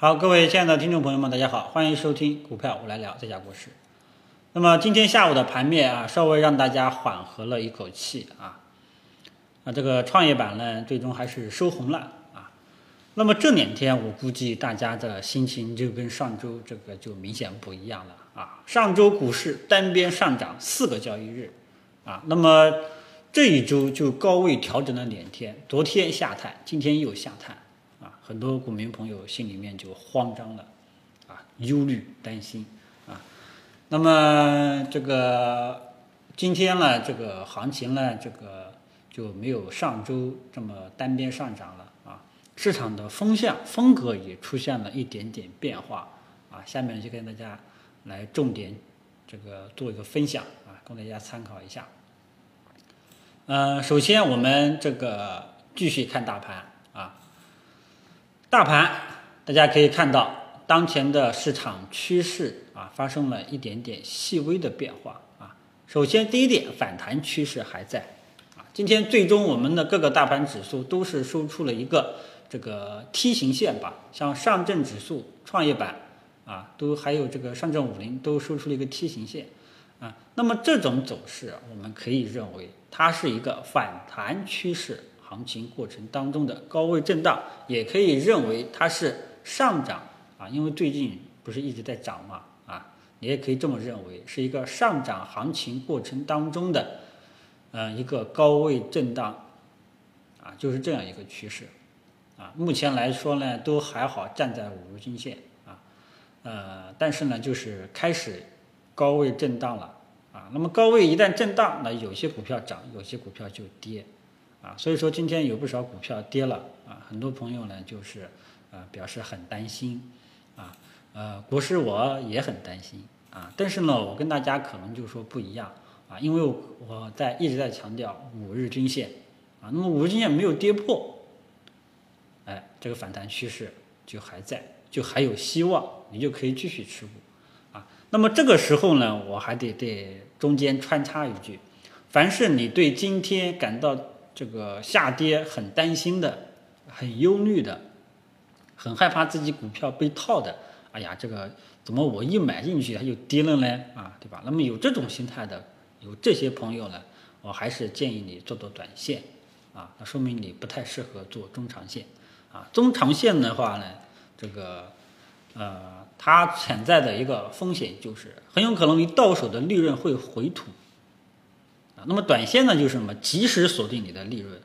好，各位亲爱的听众朋友们，大家好，欢迎收听股票我来聊这家故事。那么今天下午的盘面啊，稍微让大家缓和了一口气啊。啊，这个创业板呢，最终还是收红了啊。那么这两天，我估计大家的心情就跟上周这个就明显不一样了啊。上周股市单边上涨四个交易日啊，那么这一周就高位调整了两天，昨天下探，今天又下探。很多股民朋友心里面就慌张了，啊，忧虑担心啊。那么这个今天呢，这个行情呢，这个就没有上周这么单边上涨了啊。市场的风向风格也出现了一点点变化啊。下面就跟大家来重点这个做一个分享啊，供大家参考一下。嗯，首先我们这个继续看大盘啊。大盘，大家可以看到，当前的市场趋势啊，发生了一点点细微的变化啊。首先，第一点，反弹趋势还在啊。今天最终我们的各个大盘指数都是收出了一个这个梯形线吧，像上证指数、创业板啊，都还有这个上证五零都收出了一个梯形线啊。那么这种走势，我们可以认为它是一个反弹趋势。行情过程当中的高位震荡，也可以认为它是上涨啊，因为最近不是一直在涨嘛啊，你也可以这么认为，是一个上涨行情过程当中的，呃，一个高位震荡啊，就是这样一个趋势啊。目前来说呢，都还好站在五日均线啊，呃，但是呢，就是开始高位震荡了啊。那么高位一旦震荡，那有些股票涨，有些股票就跌。啊，所以说今天有不少股票跌了啊，很多朋友呢就是呃表示很担心啊，呃，股市我也很担心啊，但是呢，我跟大家可能就说不一样啊，因为我在一直在强调五日均线啊，那么五日均线没有跌破，哎，这个反弹趋势就还在，就还有希望，你就可以继续持股啊。那么这个时候呢，我还得对中间穿插一句，凡是你对今天感到这个下跌很担心的，很忧虑的，很害怕自己股票被套的。哎呀，这个怎么我一买进去它就跌了呢？啊，对吧？那么有这种心态的，有这些朋友呢，我还是建议你做做短线啊。那说明你不太适合做中长线啊。中长线的话呢，这个呃，它潜在的一个风险就是很有可能你到手的利润会回吐。那么短线呢，就是什么？及时锁定你的利润，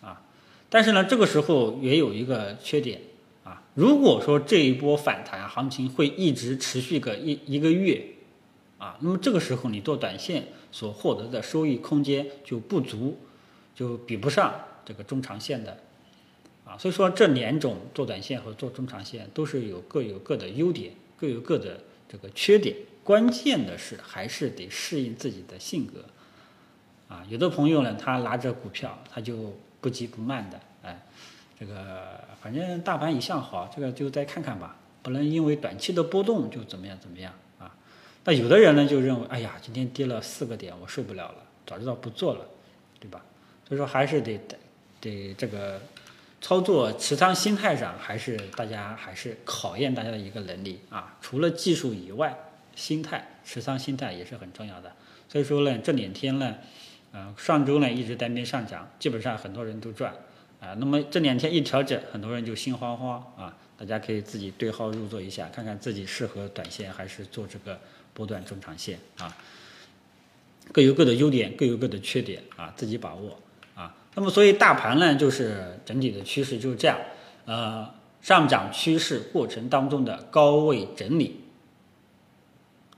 啊，但是呢，这个时候也有一个缺点，啊，如果说这一波反弹行情会一直持续个一一个月，啊，那么这个时候你做短线所获得的收益空间就不足，就比不上这个中长线的，啊，所以说这两种做短线和做中长线都是有各有各的优点，各有各的这个缺点，关键的是还是得适应自己的性格。啊，有的朋友呢，他拿着股票，他就不急不慢的，哎，这个反正大盘一向好，这个就再看看吧，不能因为短期的波动就怎么样怎么样啊。那有的人呢就认为，哎呀，今天跌了四个点，我受不了了，早知道不做了，对吧？所以说还是得得这个操作持仓心态上，还是大家还是考验大家的一个能力啊。除了技术以外，心态持仓心态也是很重要的。所以说呢，这两天呢。啊，上周呢一直单边上涨，基本上很多人都赚啊。那么这两天一调整，很多人就心慌慌啊。大家可以自己对号入座一下，看看自己适合短线还是做这个波段中长线啊。各有各的优点，各有各的缺点啊，自己把握啊。那么所以大盘呢，就是整体的趋势就是这样，呃，上涨趋势过程当中的高位整理，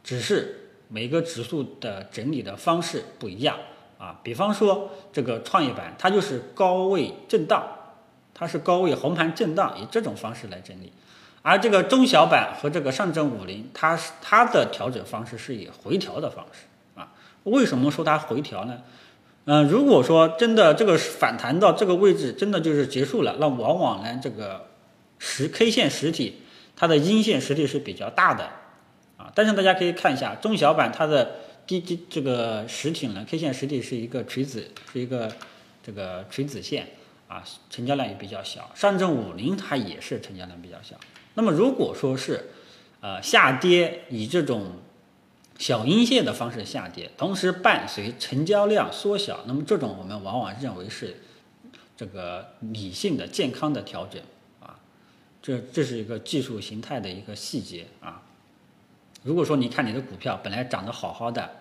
只是每个指数的整理的方式不一样。啊，比方说这个创业板，它就是高位震荡，它是高位红盘震荡，以这种方式来整理；而这个中小板和这个上证五零，它是它的调整方式是以回调的方式啊。为什么说它回调呢？嗯，如果说真的这个反弹到这个位置，真的就是结束了，那往往呢这个实 K 线实体它的阴线实体是比较大的啊。但是大家可以看一下中小板它的。低低这个实体呢，K 线实体是一个垂子，是一个这个垂子线啊，成交量也比较小，上证五零它也是成交量比较小。那么如果说是呃下跌以这种小阴线的方式下跌，同时伴随成交量缩小，那么这种我们往往认为是这个理性的、健康的调整啊，这这是一个技术形态的一个细节啊。如果说你看你的股票本来涨得好好的，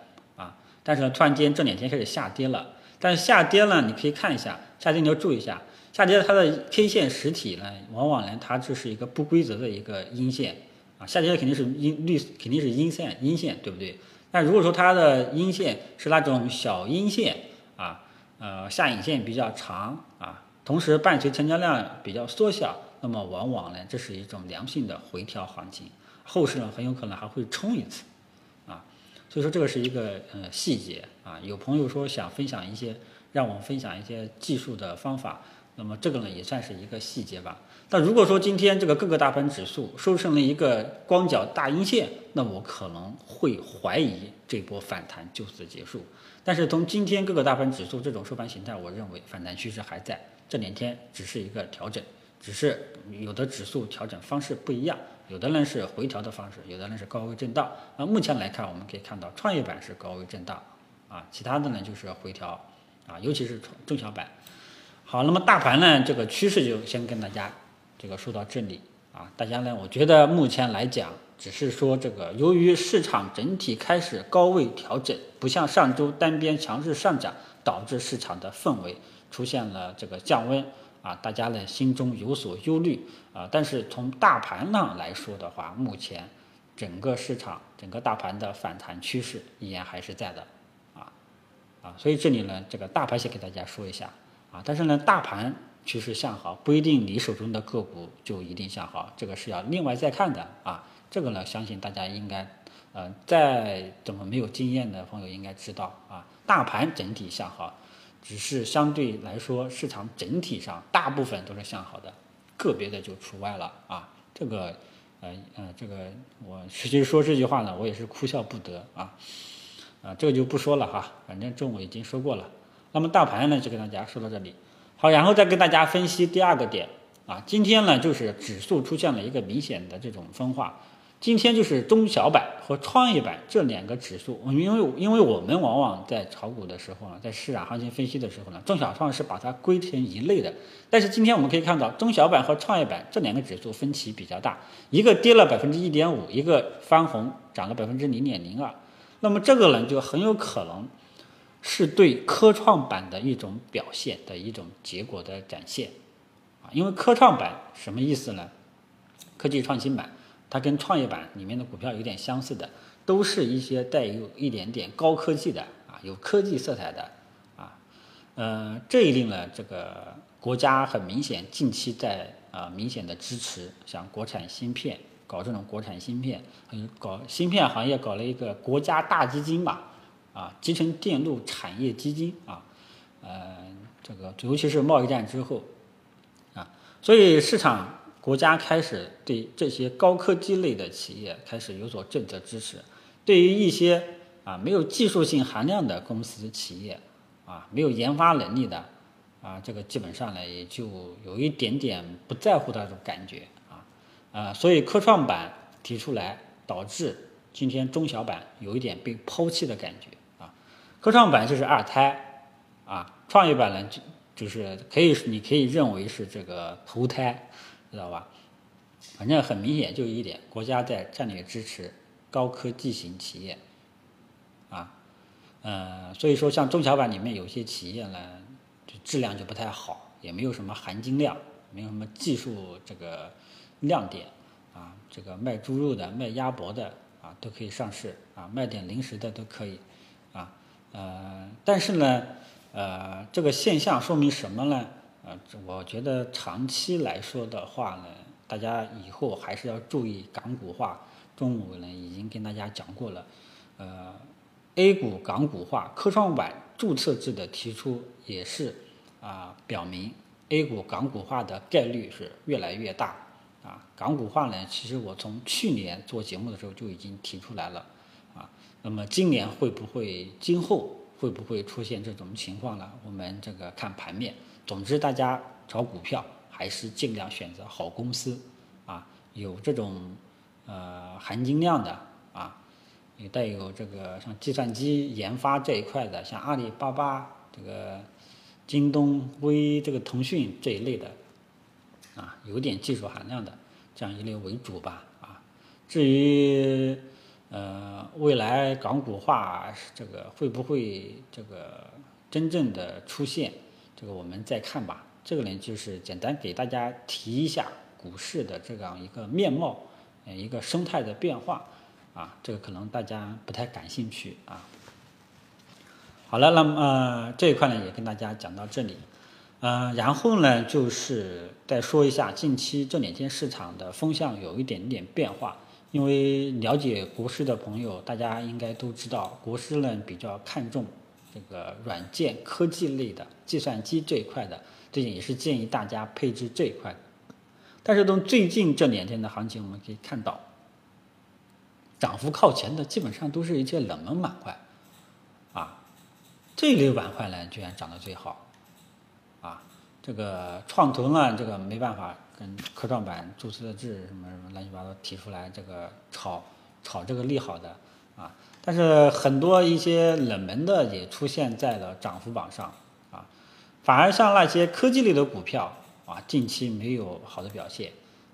但是呢突然间这两天开始下跌了，但是下跌了你可以看一下，下跌你要注意一下，下跌它的 K 线实体呢，往往呢它这是一个不规则的一个阴线啊，下跌的肯定是阴绿肯定是阴线阴线对不对？但如果说它的阴线是那种小阴线啊，呃下影线比较长啊，同时伴随成交量比较缩小，那么往往呢这是一种良性的回调行情。后市呢很有可能还会冲一次，所以说这个是一个呃细节啊。有朋友说想分享一些，让我们分享一些技术的方法，那么这个呢也算是一个细节吧。但如果说今天这个各个大盘指数收成了一个光脚大阴线，那我可能会怀疑这波反弹就此结束。但是从今天各个大盘指数这种收盘形态，我认为反弹趋势还在，这两天只是一个调整，只是有的指数调整方式不一样。有的人是回调的方式，有的人是高位震荡。那目前来看，我们可以看到创业板是高位震荡，啊，其他的呢就是回调，啊，尤其是中小板。好，那么大盘呢，这个趋势就先跟大家这个说到这里，啊，大家呢，我觉得目前来讲，只是说这个由于市场整体开始高位调整，不像上周单边强势上涨，导致市场的氛围出现了这个降温。啊，大家呢心中有所忧虑啊，但是从大盘上来说的话，目前整个市场、整个大盘的反弹趋势依然还是在的，啊啊，所以这里呢，这个大盘先给大家说一下啊，但是呢，大盘趋势向好，不一定你手中的个股就一定向好，这个是要另外再看的啊，这个呢，相信大家应该，呃，再怎么没有经验的朋友应该知道啊，大盘整体向好。只是相对来说，市场整体上大部分都是向好的，个别的就除外了啊。这个，呃呃，这个我其实说这句话呢，我也是哭笑不得啊。啊，这个就不说了哈，反正中午已经说过了。那么大盘呢，就跟大家说到这里。好，然后再跟大家分析第二个点啊。今天呢，就是指数出现了一个明显的这种分化。今天就是中小板和创业板这两个指数，因为因为我们往往在炒股的时候呢，在市场行情分析的时候呢，中小创是把它归成一类的。但是今天我们可以看到，中小板和创业板这两个指数分歧比较大，一个跌了百分之一点五，一个翻红涨了百分之零点零二。那么这个呢，就很有可能是对科创板的一种表现的一种结果的展现啊。因为科创板什么意思呢？科技创新板。它跟创业板里面的股票有点相似的，都是一些带有一点点高科技的啊，有科技色彩的啊，呃，这一类呢，这个国家很明显近期在啊明显的支持，像国产芯片搞这种国产芯片，还有搞芯片行业搞了一个国家大基金吧，啊，集成电路产业基金啊，呃，这个尤其是贸易战之后啊，所以市场。国家开始对这些高科技类的企业开始有所政策支持，对于一些啊没有技术性含量的公司企业，啊没有研发能力的，啊这个基本上呢也就有一点点不在乎的那种感觉啊啊，所以科创板提出来，导致今天中小板有一点被抛弃的感觉啊，科创板就是二胎啊，创业板呢就就是可以你可以认为是这个头胎。知道吧？反正很明显，就一点，国家在战略支持高科技型企业，啊，呃，所以说像中小板里面有些企业呢，就质量就不太好，也没有什么含金量，没有什么技术这个亮点，啊，这个卖猪肉的、卖鸭脖的啊都可以上市，啊，卖点零食的都可以，啊，呃，但是呢，呃，这个现象说明什么呢？呃，我觉得长期来说的话呢，大家以后还是要注意港股化。中午呢已经跟大家讲过了，呃，A 股港股化，科创板注册制的提出也是啊，表明 A 股港股化的概率是越来越大。啊，港股化呢，其实我从去年做节目的时候就已经提出来了。啊，那么今年会不会，今后会不会出现这种情况呢？我们这个看盘面。总之，大家炒股票还是尽量选择好公司啊，有这种呃含金量的啊，也带有这个像计算机研发这一块的，像阿里巴巴这个、京东、微这个腾讯这一类的啊，有点技术含量的这样一类为主吧啊。至于呃未来港股化这个会不会这个真正的出现？这个我们再看吧。这个呢，就是简单给大家提一下股市的这样一个面貌，呃，一个生态的变化啊。这个可能大家不太感兴趣啊。好了，那么呃这一块呢，也跟大家讲到这里。呃，然后呢，就是再说一下近期这两天市场的风向有一点点变化。因为了解国师的朋友，大家应该都知道，国师呢比较看重。这个软件科技类的计算机这一块的，最近也是建议大家配置这一块。但是从最近这两天的行情，我们可以看到，涨幅靠前的基本上都是一些冷门板块，啊，这类板块呢居然涨得最好，啊，这个创投呢，这个没办法跟科创板注册制什么什么乱七八糟提出来这个炒炒这个利好的。啊，但是很多一些冷门的也出现在了涨幅榜上啊，反而像那些科技类的股票啊，近期没有好的表现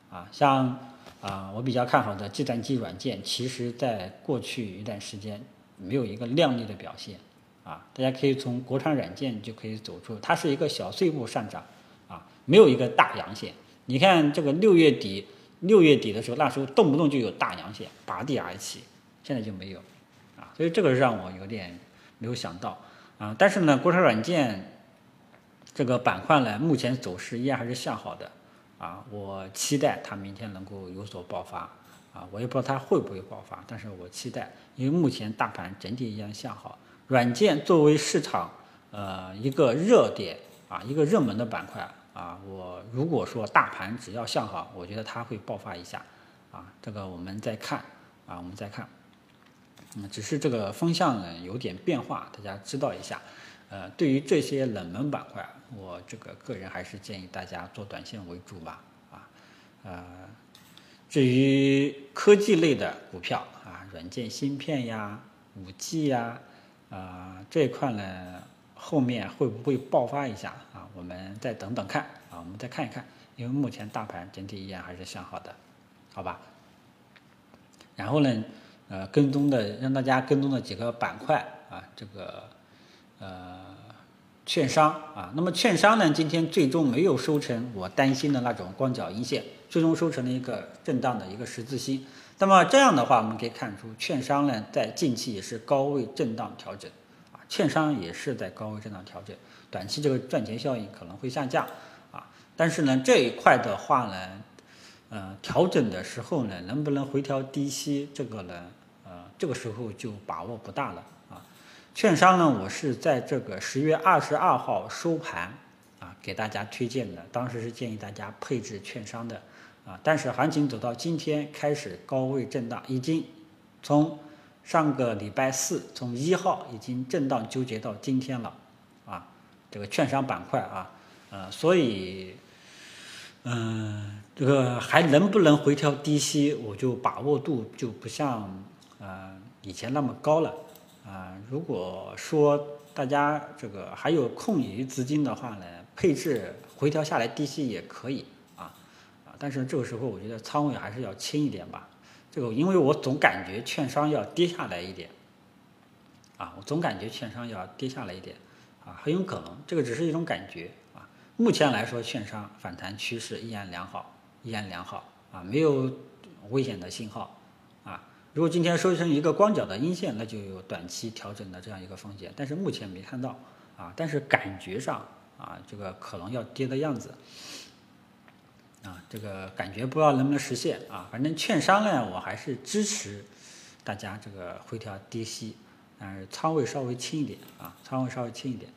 啊，像啊我比较看好的计算机软件，其实在过去一段时间没有一个亮丽的表现啊，大家可以从国产软件就可以走出，它是一个小碎步上涨啊，没有一个大阳线。你看这个六月底，六月底的时候，那时候动不动就有大阳线拔地而起。现在就没有，啊，所以这个让我有点没有想到，啊，但是呢，国产软件这个板块呢，目前走势依然还是向好的，啊，我期待它明天能够有所爆发，啊，我也不知道它会不会爆发，但是我期待，因为目前大盘整体依然向好，软件作为市场呃一个热点啊，一个热门的板块啊，我如果说大盘只要向好，我觉得它会爆发一下，啊，这个我们再看，啊，我们再看。嗯，只是这个风向呢有点变化，大家知道一下。呃，对于这些冷门板块，我这个个人还是建议大家做短线为主吧。啊，呃，至于科技类的股票啊，软件芯片呀、五 G 呀，啊这一块呢，后面会不会爆发一下啊？我们再等等看啊，我们再看一看，因为目前大盘整体依然还是向好的，好吧？然后呢？呃，跟踪的让大家跟踪的几个板块啊，这个呃，券商啊，那么券商呢，今天最终没有收成我担心的那种光脚阴线，最终收成了一个震荡的一个十字星。那么这样的话，我们可以看出，券商呢在近期也是高位震荡调整啊，券商也是在高位震荡调整，短期这个赚钱效应可能会下降啊，但是呢这一块的话呢。呃，调整的时候呢，能不能回调低吸？这个呢，呃，这个时候就把握不大了啊。券商呢，我是在这个十月二十二号收盘啊，给大家推荐的，当时是建议大家配置券商的啊。但是行情走到今天开始高位震荡，已经从上个礼拜四从一号已经震荡纠结到今天了啊。这个券商板块啊，呃，所以。嗯，这个还能不能回调低吸，我就把握度就不像呃以前那么高了啊。如果说大家这个还有空余资金的话呢，配置回调下来低吸也可以啊啊。但是这个时候我觉得仓位还是要轻一点吧。这个因为我总感觉券商要跌下来一点啊，我总感觉券商要跌下来一点啊，很有可能，这个只是一种感觉。目前来说，券商反弹趋势依然良好，依然良好啊，没有危险的信号啊。如果今天收成一个光脚的阴线，那就有短期调整的这样一个风险，但是目前没看到啊。但是感觉上啊，这个可能要跌的样子啊，这个感觉不知道能不能实现啊。反正券商呢，我还是支持大家这个回调低吸，但是仓位稍微轻一点啊，仓位稍微轻一点。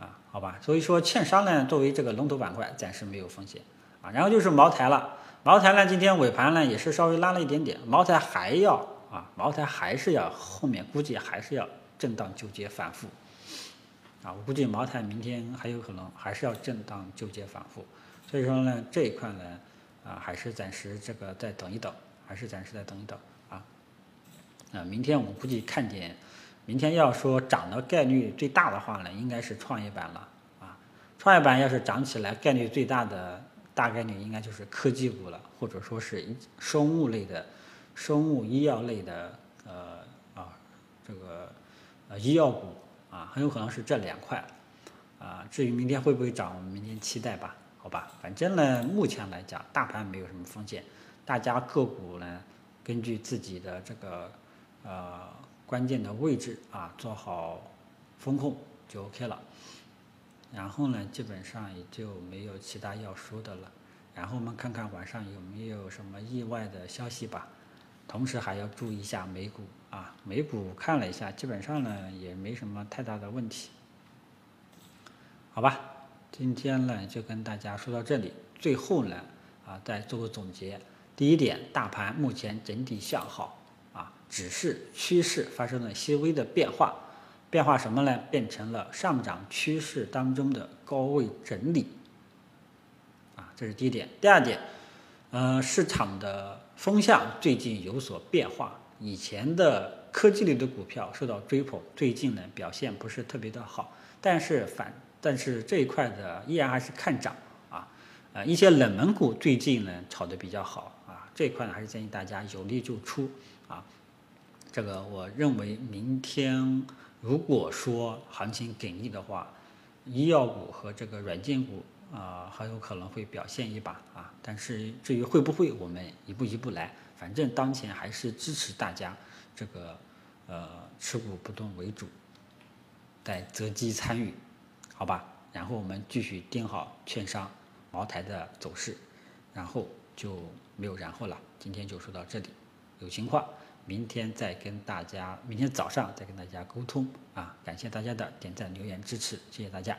啊，好吧，所以说券商呢，作为这个龙头板块，暂时没有风险啊。然后就是茅台了，茅台呢，今天尾盘呢也是稍微拉了一点点，茅台还要啊，茅台还是要后面估计还是要震荡纠结反复啊，我估计茅台明天还有可能还是要震荡纠结反复，所以说呢，这一块呢，啊，还是暂时这个再等一等，还是暂时再等一等啊。啊，明天我估计看点，明天要说涨的概率最大的话呢，应该是创业板了啊。创业板要是涨起来，概率最大的大概率应该就是科技股了，或者说是生物类的、生物医药类的呃啊这个呃医药股。啊，很有可能是这两块，啊，至于明天会不会涨，我们明天期待吧，好吧，反正呢，目前来讲，大盘没有什么风险，大家个股呢，根据自己的这个呃关键的位置啊，做好风控就 OK 了，然后呢，基本上也就没有其他要说的了，然后我们看看晚上有没有什么意外的消息吧。同时还要注意一下美股啊，美股看了一下，基本上呢也没什么太大的问题，好吧？今天呢就跟大家说到这里，最后呢啊再做个总结。第一点，大盘目前整体向好，只是趋势发生了些微的变化，变化什么呢？变成了上涨趋势当中的高位整理啊，这是第一点。第二点，呃，市场的。风向最近有所变化，以前的科技类的股票受到追捧，最近呢表现不是特别的好，但是反但是这一块的依然还是看涨啊，呃一些冷门股最近呢炒得比较好啊，这一块呢还是建议大家有利就出啊，这个我认为明天如果说行情给力的话，医药股和这个软件股。啊，很有可能会表现一把啊，但是至于会不会，我们一步一步来。反正当前还是支持大家这个呃持股不动为主，在择机参与，好吧？然后我们继续盯好券商、茅台的走势，然后就没有然后了。今天就说到这里，有情况明天再跟大家，明天早上再跟大家沟通啊。感谢大家的点赞、留言、支持，谢谢大家。